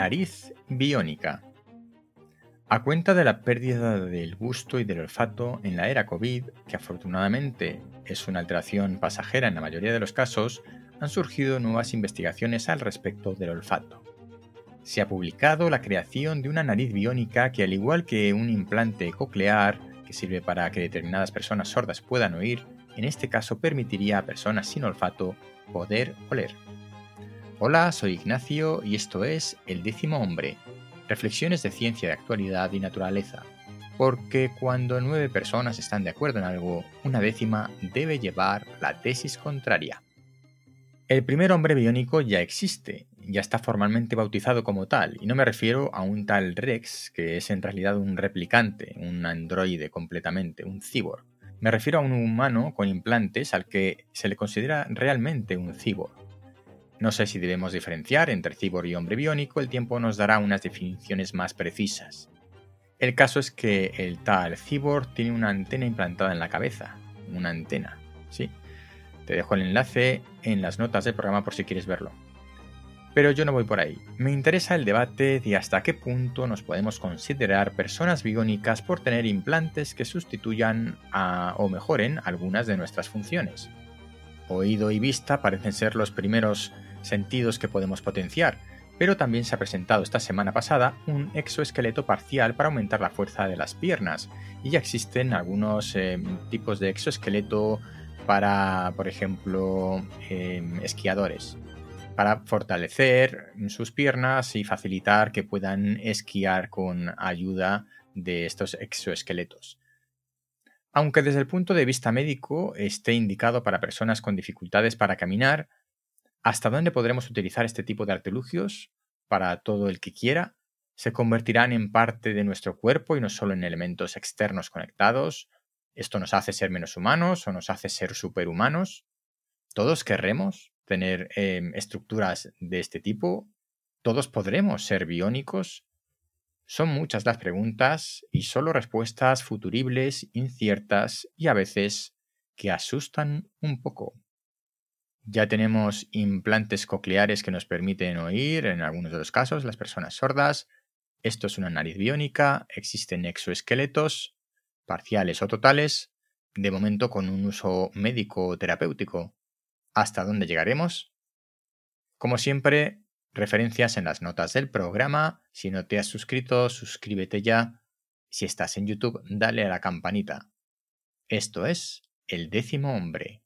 nariz biónica. A cuenta de la pérdida del gusto y del olfato en la era COVID, que afortunadamente es una alteración pasajera en la mayoría de los casos, han surgido nuevas investigaciones al respecto del olfato. Se ha publicado la creación de una nariz biónica que al igual que un implante coclear, que sirve para que determinadas personas sordas puedan oír, en este caso permitiría a personas sin olfato poder oler. Hola, soy Ignacio y esto es El décimo hombre, reflexiones de ciencia de actualidad y naturaleza, porque cuando nueve personas están de acuerdo en algo, una décima debe llevar la tesis contraria. El primer hombre biónico ya existe, ya está formalmente bautizado como tal, y no me refiero a un tal Rex, que es en realidad un replicante, un androide completamente, un cyborg. Me refiero a un humano con implantes al que se le considera realmente un cyborg. No sé si debemos diferenciar entre cibor y hombre biónico, el tiempo nos dará unas definiciones más precisas. El caso es que el tal cyborg tiene una antena implantada en la cabeza, una antena, ¿sí? Te dejo el enlace en las notas del programa por si quieres verlo. Pero yo no voy por ahí. Me interesa el debate de hasta qué punto nos podemos considerar personas biónicas por tener implantes que sustituyan o mejoren algunas de nuestras funciones. Oído y vista parecen ser los primeros sentidos que podemos potenciar, pero también se ha presentado esta semana pasada un exoesqueleto parcial para aumentar la fuerza de las piernas, y ya existen algunos eh, tipos de exoesqueleto para, por ejemplo, em, esquiadores, para fortalecer sus piernas y facilitar que puedan esquiar con ayuda de estos exoesqueletos. Aunque desde el punto de vista médico esté indicado para personas con dificultades para caminar, ¿Hasta dónde podremos utilizar este tipo de artilugios? Para todo el que quiera. ¿Se convertirán en parte de nuestro cuerpo y no solo en elementos externos conectados? ¿Esto nos hace ser menos humanos o nos hace ser superhumanos? ¿Todos querremos tener em, estructuras de este tipo? ¿Todos podremos ser biónicos? Son muchas las preguntas y solo respuestas futuribles, inciertas y a veces que asustan un poco. Ya tenemos implantes cocleares que nos permiten oír, en algunos de los casos, las personas sordas. Esto es una nariz biónica, existen exoesqueletos, parciales o totales, de momento con un uso médico o terapéutico. ¿Hasta dónde llegaremos? Como siempre, referencias en las notas del programa. Si no te has suscrito, suscríbete ya. Si estás en YouTube, dale a la campanita. Esto es El décimo hombre.